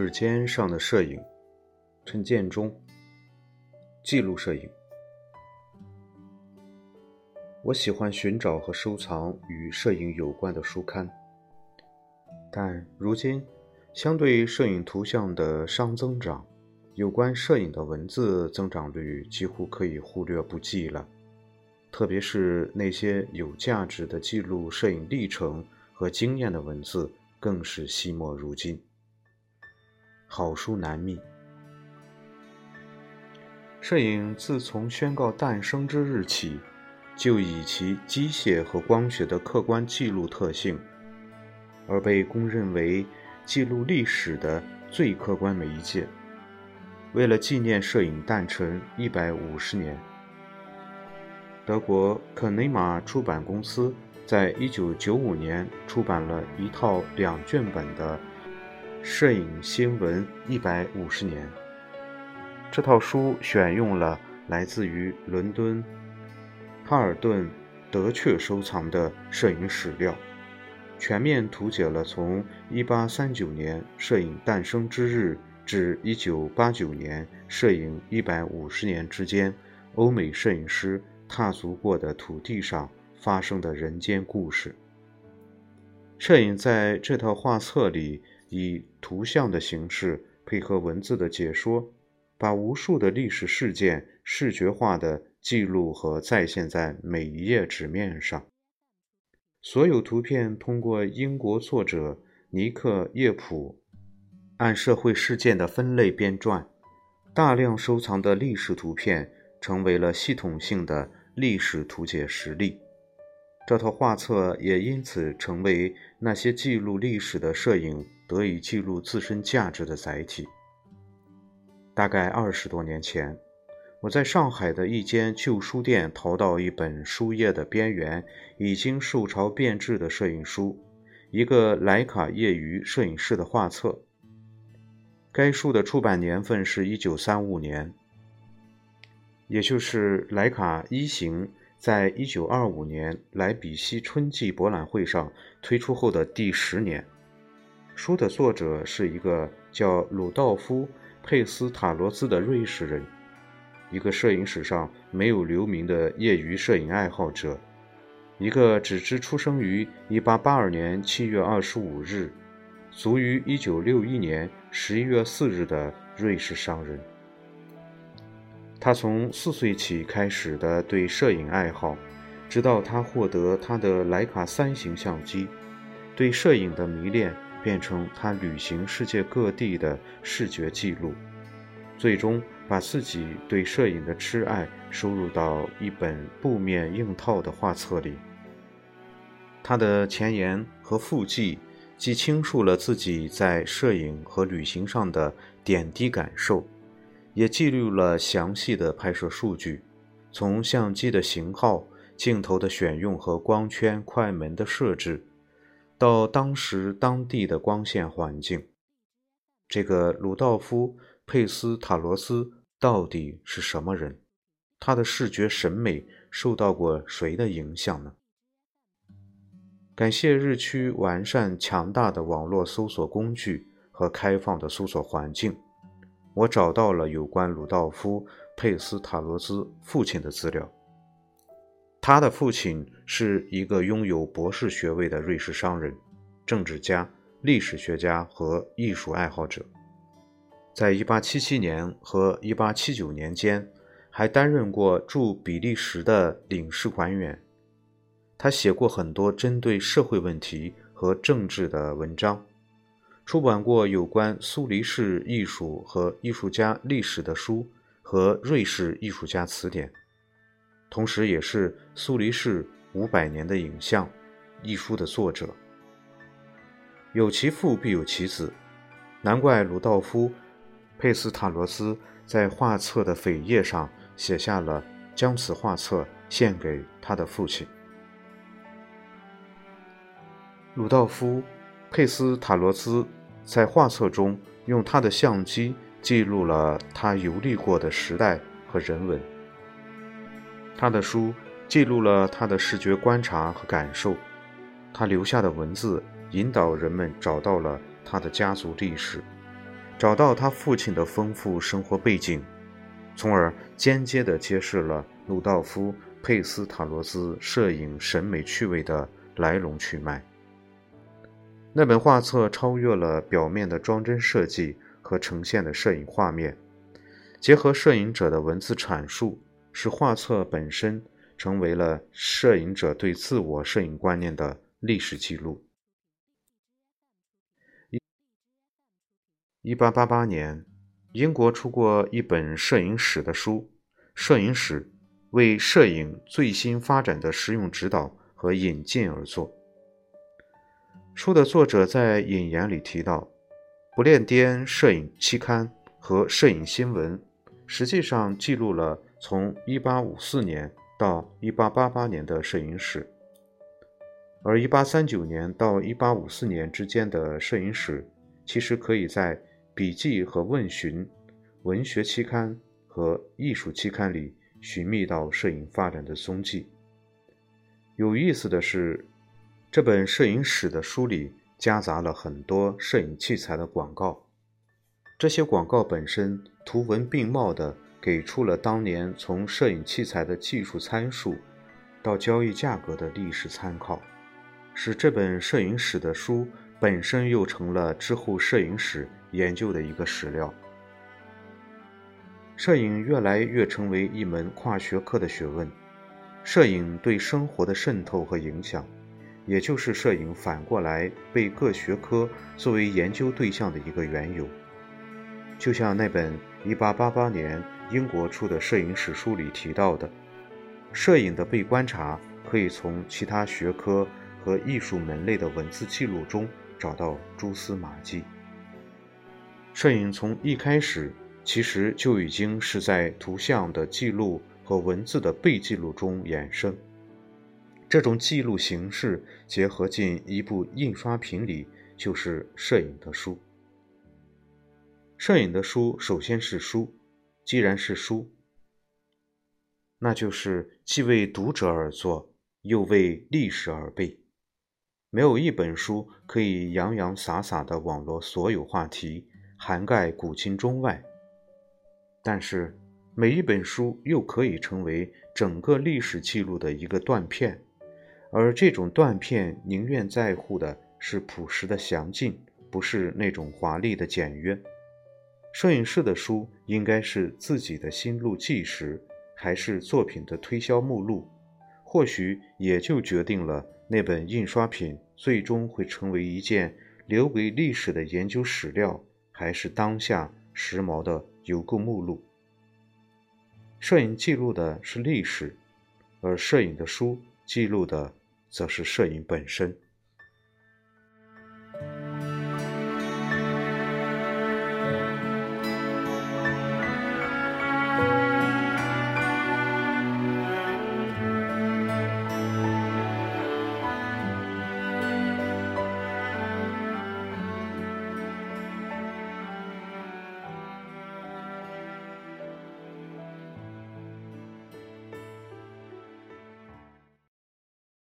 指尖上的摄影，陈建中。记录摄影。我喜欢寻找和收藏与摄影有关的书刊，但如今，相对摄影图像的熵增长，有关摄影的文字增长率几乎可以忽略不计了。特别是那些有价值的记录摄影历程和经验的文字，更是惜墨如金。好书难觅。摄影自从宣告诞生之日起，就以其机械和光学的客观记录特性，而被公认为记录历史的最客观媒介。为了纪念摄影诞辰一百五十年，德国肯内玛出版公司在一九九五年出版了一套两卷本的。摄影新闻一百五十年，这套书选用了来自于伦敦哈尔顿德确收藏的摄影史料，全面图解了从一八三九年摄影诞生之日至一九八九年摄影一百五十年之间，欧美摄影师踏足过的土地上发生的人间故事。摄影在这套画册里。以图像的形式配合文字的解说，把无数的历史事件视觉化的记录和再现在每一页纸面上。所有图片通过英国作者尼克叶普按社会事件的分类编撰，大量收藏的历史图片成为了系统性的历史图解实例。这套画册也因此成为那些记录历史的摄影。得以记录自身价值的载体。大概二十多年前，我在上海的一间旧书店淘到一本书页的边缘已经受潮变质的摄影书，一个莱卡业余摄影师的画册。该书的出版年份是一九三五年，也就是莱卡一型在一九二五年莱比锡春季博览会上推出后的第十年。书的作者是一个叫鲁道夫·佩斯塔罗斯的瑞士人，一个摄影史上没有留名的业余摄影爱好者，一个只知出生于1882年7月25日，卒于1961年11月4日的瑞士商人。他从四岁起开始的对摄影爱好，直到他获得他的莱卡三型相机，对摄影的迷恋。变成他旅行世界各地的视觉记录，最终把自己对摄影的痴爱收入到一本布面硬套的画册里。他的前言和附记既倾述了自己在摄影和旅行上的点滴感受，也记录了详细的拍摄数据，从相机的型号、镜头的选用和光圈、快门的设置。到当时当地的光线环境，这个鲁道夫·佩斯塔罗斯到底是什么人？他的视觉审美受到过谁的影响呢？感谢日趋完善、强大的网络搜索工具和开放的搜索环境，我找到了有关鲁道夫·佩斯塔罗斯父亲的资料。他的父亲是一个拥有博士学位的瑞士商人、政治家、历史学家和艺术爱好者。在1877年和1879年间，还担任过驻比利时的领事馆员。他写过很多针对社会问题和政治的文章，出版过有关苏黎世艺术和艺术家历史的书和《瑞士艺术家词典》。同时，也是苏黎世五百年的影像一书的作者。有其父必有其子，难怪鲁道夫·佩斯塔罗斯在画册的扉页上写下了将此画册献给他的父亲。鲁道夫·佩斯塔罗斯在画册中用他的相机记录了他游历过的时代和人文。他的书记录了他的视觉观察和感受，他留下的文字引导人们找到了他的家族历史，找到他父亲的丰富生活背景，从而间接地揭示了鲁道夫·佩斯塔罗斯摄影审美趣味的来龙去脉。那本画册超越了表面的装帧设计和呈现的摄影画面，结合摄影者的文字阐述，使画册本身成为了摄影者对自我摄影观念的历史记录。一八八八年，英国出过一本摄影史的书，《摄影史》为摄影最新发展的实用指导和引进而作。书的作者在引言里提到，《不列颠摄影期刊》和《摄影新闻》实际上记录了从1854年到1888年的摄影史，而1839年到1854年之间的摄影史，其实可以在。笔记和问询、文学期刊和艺术期刊里寻觅到摄影发展的踪迹。有意思的是，这本摄影史的书里夹杂了很多摄影器材的广告。这些广告本身图文并茂的给出了当年从摄影器材的技术参数到交易价格的历史参考，使这本摄影史的书本身又成了之后摄影史。研究的一个史料。摄影越来越成为一门跨学科的学问，摄影对生活的渗透和影响，也就是摄影反过来被各学科作为研究对象的一个缘由。就像那本1888年英国出的摄影史书里提到的，摄影的被观察可以从其他学科和艺术门类的文字记录中找到蛛丝马迹。摄影从一开始其实就已经是在图像的记录和文字的被记录中衍生。这种记录形式结合进一部印刷品里，就是摄影的书。摄影的书首先是书，既然是书，那就是既为读者而作，又为历史而备。没有一本书可以洋洋洒洒地网罗所有话题。涵盖古今中外，但是每一本书又可以成为整个历史记录的一个断片，而这种断片宁愿在乎的是朴实的详尽，不是那种华丽的简约。摄影师的书应该是自己的心路纪实，还是作品的推销目录？或许也就决定了那本印刷品最终会成为一件留给历史的研究史料。还是当下时髦的邮购目录。摄影记录的是历史，而摄影的书记录的则是摄影本身。